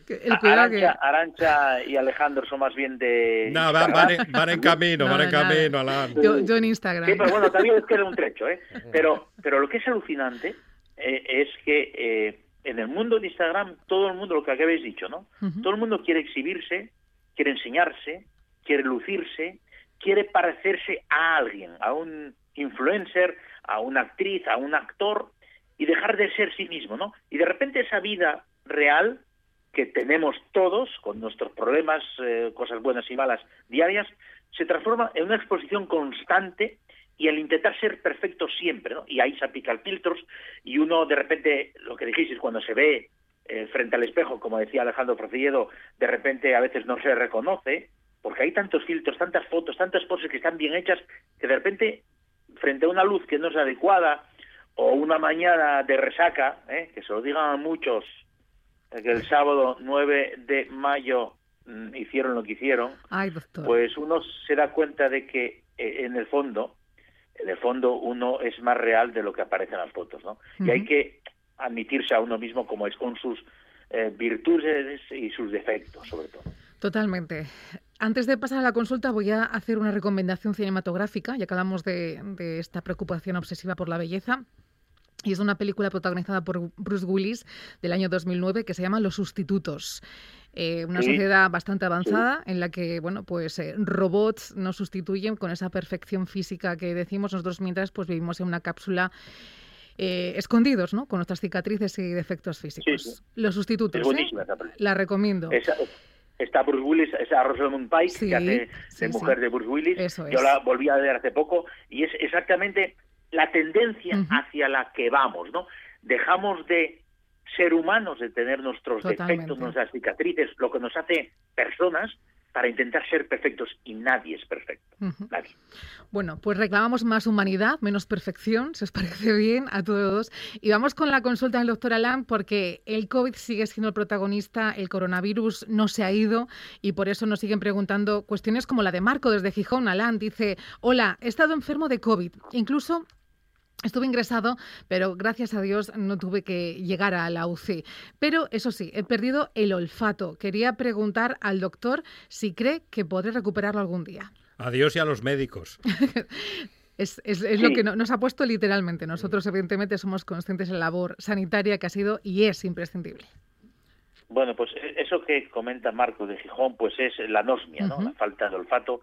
El. Arancha, Arancha y Alejandro son más bien de... No, van, van en, van en camino, No, van en nada. camino, Alan. Yo, yo en Instagram. Sí, pero bueno, también es que era un trecho, ¿eh? Pero, pero lo que es alucinante eh, es que eh, en el mundo de Instagram, todo el mundo, lo que habéis dicho, ¿no? Todo el mundo quiere exhibirse, quiere enseñarse, quiere lucirse, quiere parecerse a alguien, a un influencer, a una actriz, a un actor, y dejar de ser sí mismo, ¿no? Y de repente esa vida real que tenemos todos, con nuestros problemas, eh, cosas buenas y malas diarias, se transforma en una exposición constante y el intentar ser perfecto siempre, ¿no? Y ahí se aplican filtros y uno de repente, lo que dijisteis, cuando se ve eh, frente al espejo, como decía Alejandro Procilledo, de repente a veces no se reconoce, porque hay tantos filtros, tantas fotos, tantas poses que están bien hechas, que de repente, frente a una luz que no es adecuada, o una mañana de resaca, ¿eh? que se lo digan a muchos, eh, que el sábado 9 de mayo mm, hicieron lo que hicieron, Ay, pues uno se da cuenta de que en el fondo en el fondo uno es más real de lo que aparece en las fotos, ¿no? Y hay que admitirse a uno mismo como es con sus eh, virtudes y sus defectos, sobre todo. Totalmente. Antes de pasar a la consulta, voy a hacer una recomendación cinematográfica, ya que hablamos de, de esta preocupación obsesiva por la belleza. Y es una película protagonizada por Bruce Willis del año 2009 que se llama Los Sustitutos. Eh, una Sí. sociedad bastante avanzada en la que bueno pues eh, robots nos sustituyen con esa perfección física que decimos nosotros mientras pues vivimos en una cápsula eh, escondidos no con nuestras cicatrices y defectos físicos Sí, sí. los sustitutos Es buenísima esa película. la recomiendo Esa- está Bruce Willis, esa Rosamund Pike, que hace de mujer de Bruce Willis. Eso Yo es. la volví a ver hace poco y es exactamente la tendencia Ujú. hacia la que vamos, ¿no? Dejamos de ser humanos, de tener nuestros Totalmente. defectos, nuestras cicatrices, lo que nos hace personas para intentar ser perfectos y nadie es perfecto. Nadie. Bueno, pues reclamamos más humanidad, menos perfección, si os parece bien a todos. Y vamos con la consulta del doctor Alan, porque el COVID sigue siendo el protagonista, el coronavirus no se ha ido y por eso nos siguen preguntando cuestiones como la de Marco desde Gijón. Alan dice, hola, he estado enfermo de COVID, incluso... Estuve ingresado, pero gracias a Dios no tuve que llegar a la UCI. Pero eso sí, he perdido el olfato. Quería preguntar al doctor si cree que podré recuperarlo algún día. Adiós y a los médicos. Es, es- es lo que no- nos ha puesto literalmente. Nosotros, evidentemente, somos conscientes de la labor sanitaria que ha sido y es imprescindible. Bueno, pues e- eso que comenta Marco de Gijón, pues es la anosmia, ¿no? La falta de olfato,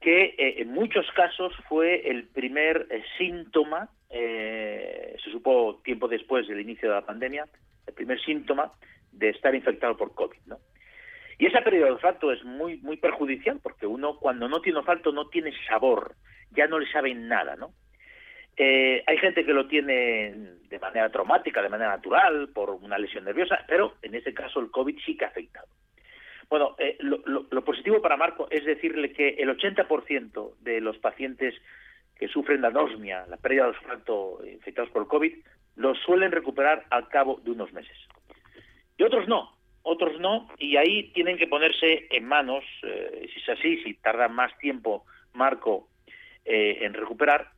que eh, en muchos casos fue el primer eh, síntoma, eh, se supo tiempo después del inicio de la pandemia, el primer síntoma de estar infectado por COVID, ¿no? Y esa pérdida de olfato es muy muy perjudicial porque uno cuando no tiene olfato no tiene sabor, ya no le sabe nada, ¿no? Eh, hay gente que lo tiene de manera traumática, de manera natural, por una lesión nerviosa, pero en este caso el COVID sí que ha afectado. Bueno, eh, lo, lo- lo positivo para Marco es decirle que el 80% de los pacientes que sufren la anosmia, la pérdida de olfato eh, infectados por COVID, los suelen recuperar al cabo de unos meses. Y otros no, otros no, y ahí tienen que ponerse en manos, eh, si es así, si tarda más tiempo Marco eh, en recuperar,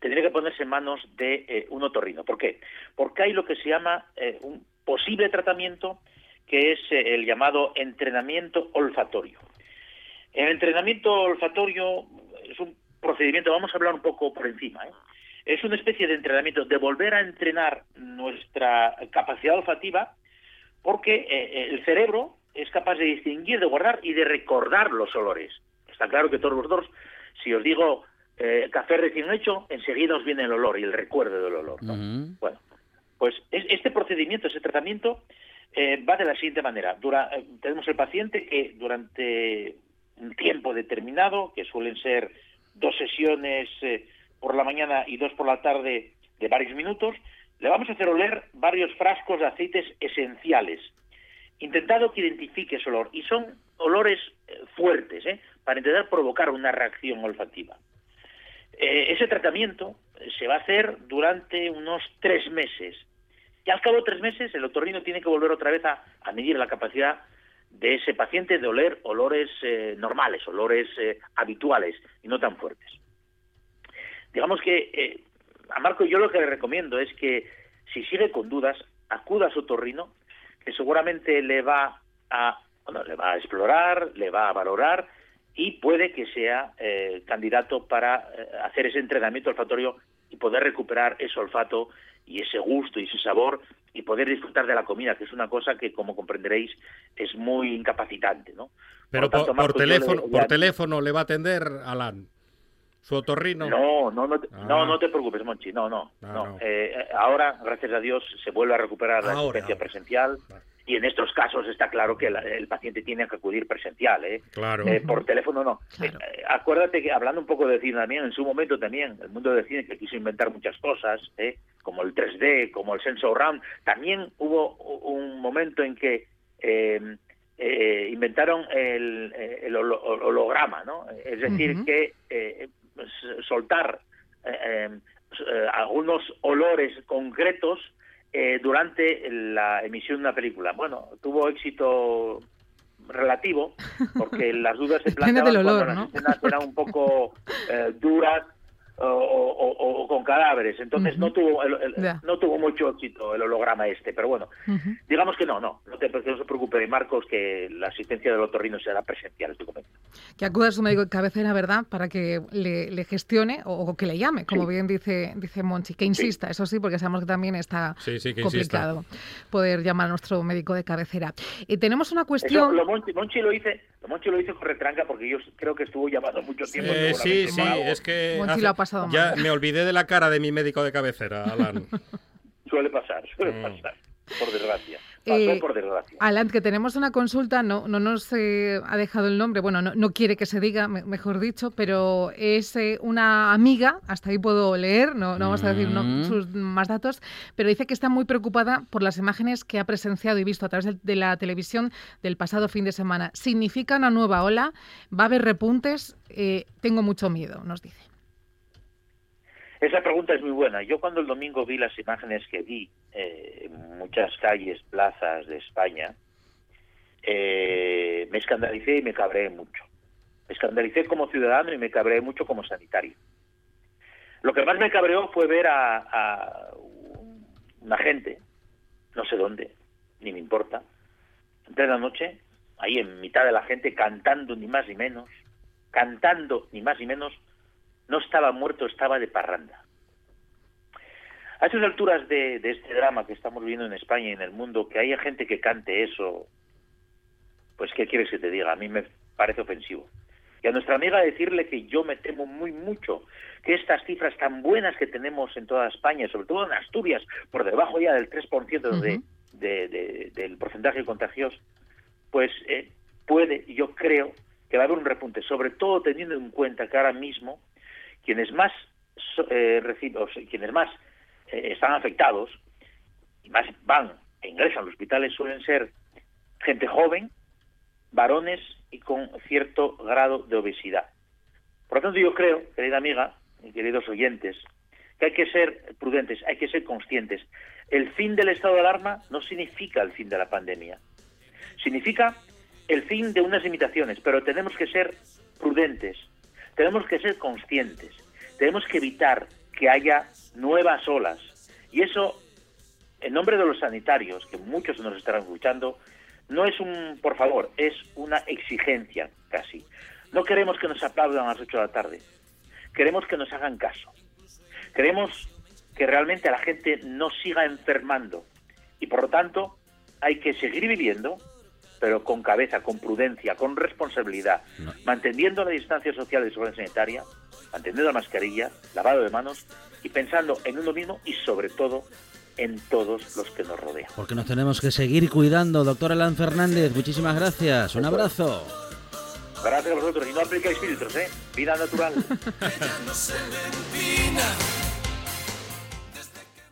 tendría que ponerse en manos de un otorrino. ¿Por qué? Porque hay lo que se llama un posible tratamiento que es el llamado entrenamiento olfatorio. El entrenamiento olfatorio es un procedimiento, vamos a hablar un poco por encima, ¿eh? es una especie de entrenamiento, de volver a entrenar nuestra capacidad olfativa, porque eh, eh, el cerebro es capaz de distinguir, de guardar y de recordar los olores. Está claro que todos vosotros, si os digo eh, café recién hecho, enseguida os viene el olor y el recuerdo del olor. Bueno, pues es- este procedimiento, ese tratamiento, eh, va de la siguiente manera. Dura- tenemos el paciente que durante un tiempo determinado, que suelen ser dos sesiones eh, por la mañana y dos por la tarde de varios minutos, le vamos a hacer oler varios frascos de aceites esenciales, intentado que identifique ese olor. Y son olores eh, fuertes, ¿eh? para intentar provocar una reacción olfativa. Ese tratamiento se va a hacer durante unos tres meses. Y al cabo de tres meses, el otorrino tiene que volver otra vez a, a medir la capacidad de ese paciente de oler olores eh, normales, olores eh, habituales y no tan fuertes. Digamos que eh, a Marco yo lo que le recomiendo es que si sigue con dudas, acuda a su otorrino, que seguramente le va a, bueno, le va a explorar, le va a valorar y puede que sea candidato para hacer ese entrenamiento olfatorio y poder recuperar ese olfato y ese gusto y ese sabor y poder disfrutar de la comida, que es una cosa que, como comprenderéis, es muy incapacitante, ¿no? Pero tanto, por, Marco, teléfono, le- por teléfono le va a atender Alan. Su otorrino. No, no, no, te, Ah. no, no te preocupes, Monchi, no, no. Ah, no. no. Eh, eh, ahora, gracias a Dios, se vuelve a recuperar la asistencia presencial Vale. Y en estos casos está claro que la- el paciente tiene que acudir presencial, ¿eh? Claro. Eh, por teléfono no. Claro. Eh, acuérdate que hablando un poco de cine también, en su momento también, el mundo del cine que quiso inventar muchas cosas, ¿eh? como el 3D, como el Sensor Round, también hubo un momento en que eh, eh, inventaron el, eh, el holo- holograma, ¿no? Es decir, Ujú. que eh, s- soltar eh, eh, eh, algunos olores concretos eh, durante la emisión de una película. Bueno, tuvo éxito relativo porque las dudas se planteaban olor, cuando ¿no? las escenas eran un poco eh, duras o, con cadáveres. Entonces no tuvo no tuvo mucho éxito el holograma este, pero bueno, digamos que no, no, no, te, no se preocupe, Marcos, que la asistencia del otorrino será presencial, estoy comento. Que acuda a su médico de cabecera, ¿verdad?, para que le, gestione o, que le llame, como bien dice dice Monchi, que insista, eso sí, porque sabemos que también está complicado poder llamar a nuestro médico de cabecera. Y tenemos una cuestión... lo Monchi, lo hice, lo Monchi lo hice con retranca porque yo creo que estuvo llamado mucho tiempo. Eh, sí, sí, es que ya me olvidé de la cara de mi médico de cabecera, Alan. suele pasar, suele mm. pasar, por desgracia. Eh, por desgracia. Alan, que tenemos una consulta, no, no nos eh, ha dejado el nombre, bueno, no, quiere que se diga, mejor dicho, pero es eh, una amiga, hasta ahí puedo leer, no, no vamos a decir mm. sus más datos, pero dice que está muy preocupada por las imágenes que ha presenciado y visto a través de la televisión del pasado fin de semana. ¿Significa una nueva ola? ¿Va a haber repuntes? tengo mucho miedo, nos dice. Esa pregunta es muy buena. Yo cuando el domingo vi las imágenes que vi eh, en muchas calles, plazas de España, eh, me escandalicé y me cabreé mucho. Me escandalicé como ciudadano y me cabreé mucho como sanitario. Lo que más me cabreó fue ver a, a una gente, no sé dónde, ni me importa, de la noche, ahí en mitad de la gente, cantando ni más ni menos, cantando ni más ni menos, no estaba muerto, estaba de parranda. A estas alturas de, este drama que estamos viviendo en España y en el mundo, que haya gente que cante eso, pues ¿qué quieres que te diga? A mí me parece ofensivo. Y a nuestra amiga decirle que yo me temo muy mucho que estas cifras tan buenas que tenemos en toda España, sobre todo en Asturias, por debajo ya del 3% de, del porcentaje de contagios, pues eh, puede, yo creo, que va a haber un repunte, sobre todo teniendo en cuenta que ahora mismo quienes más eh, quienes más eh, están afectados y más van e ingresan a los hospitales suelen ser gente joven, varones y con cierto grado de obesidad. Por lo tanto, yo creo, querida amiga y queridos oyentes, que hay que ser prudentes, hay que ser conscientes. El fin del estado de alarma no significa el fin de la pandemia. Significa el fin de unas limitaciones, pero tenemos que ser prudentes, tenemos que ser conscientes, tenemos que evitar que haya nuevas olas. Y eso, en nombre de los sanitarios, que muchos nos estarán escuchando, no es un por favor, es una exigencia casi. No queremos que nos aplaudan a las 8 de la tarde. Queremos que nos hagan caso. Queremos que realmente la gente no siga enfermando. Y por lo tanto, hay que seguir viviendo, pero con cabeza, con prudencia, con responsabilidad, manteniendo la distancia social y seguridad sanitaria, manteniendo la mascarilla, lavado de manos y pensando en uno mismo y sobre todo en todos los que nos rodean. Porque nos tenemos que seguir cuidando. Doctor Alan Fernández, muchísimas gracias. Un abrazo. Gracias a vosotros. Y no aplicáis filtros, ¿eh? Vida natural.